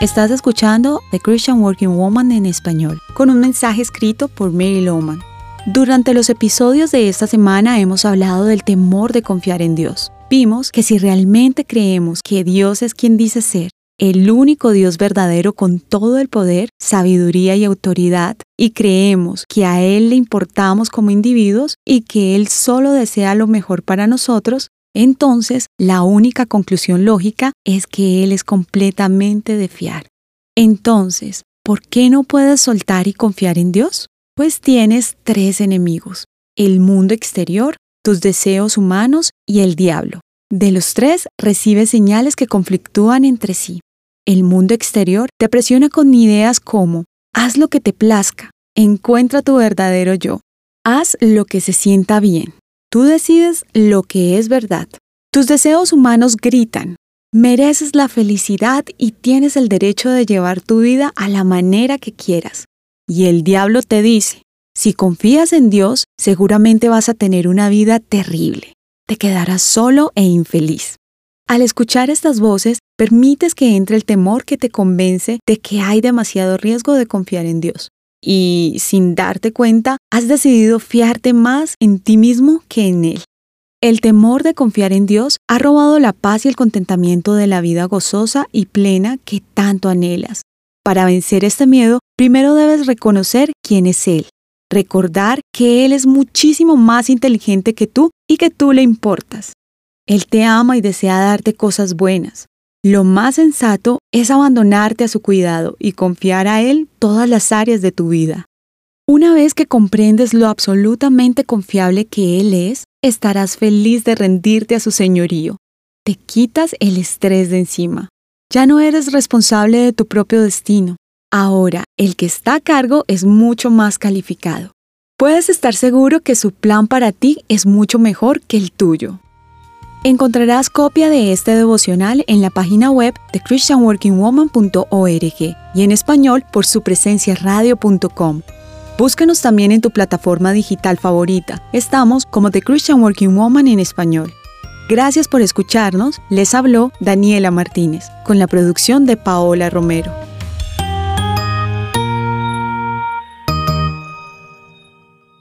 Estás escuchando The Christian Working Woman en español, con un mensaje escrito por Mary Lowman. Durante los episodios de esta semana hemos hablado del temor de confiar en Dios. Vimos que si realmente creemos que Dios es quien dice ser, el único Dios verdadero con todo el poder, sabiduría y autoridad, y creemos que a Él le importamos como individuos y que Él solo desea lo mejor para nosotros, entonces la única conclusión lógica es que Él es completamente de fiar. Entonces, ¿por qué no puedes soltar y confiar en Dios? Pues tienes tres enemigos, el mundo exterior, tus deseos humanos y el diablo. De los tres recibes señales que conflictúan entre sí. El mundo exterior te presiona con ideas como, haz lo que te plazca, encuentra tu verdadero yo, haz lo que se sienta bien, tú decides lo que es verdad. Tus deseos humanos gritan, mereces la felicidad y tienes el derecho de llevar tu vida a la manera que quieras. Y el diablo te dice, si confías en Dios, seguramente vas a tener una vida terrible. Te quedarás solo e infeliz. Al escuchar estas voces, permites que entre el temor que te convence de que hay demasiado riesgo de confiar en Dios. Y sin darte cuenta, has decidido fiarte más en ti mismo que en Él. El temor de confiar en Dios ha robado la paz y el contentamiento de la vida gozosa y plena que tanto anhelas. Para vencer este miedo, primero debes reconocer quién es Él, recordar que Él es muchísimo más inteligente que tú y que tú le importas. Él te ama y desea darte cosas buenas. Lo más sensato es abandonarte a su cuidado y confiar a Él todas las áreas de tu vida. Una vez que comprendes lo absolutamente confiable que Él es, estarás feliz de rendirte a su señorío. Te quitas el estrés de encima. Ya no eres responsable de tu propio destino. Ahora, el que está a cargo es mucho más calificado. Puedes estar seguro que su plan para ti es mucho mejor que el tuyo. Encontrarás copia de este devocional en la página web de christianworkingwoman.org y en español por su presencia radio.com. Búscanos también en tu plataforma digital favorita. Estamos como The Christian Working Woman en español. Gracias por escucharnos. Les habló Daniela Martínez con la producción de Paola Romero.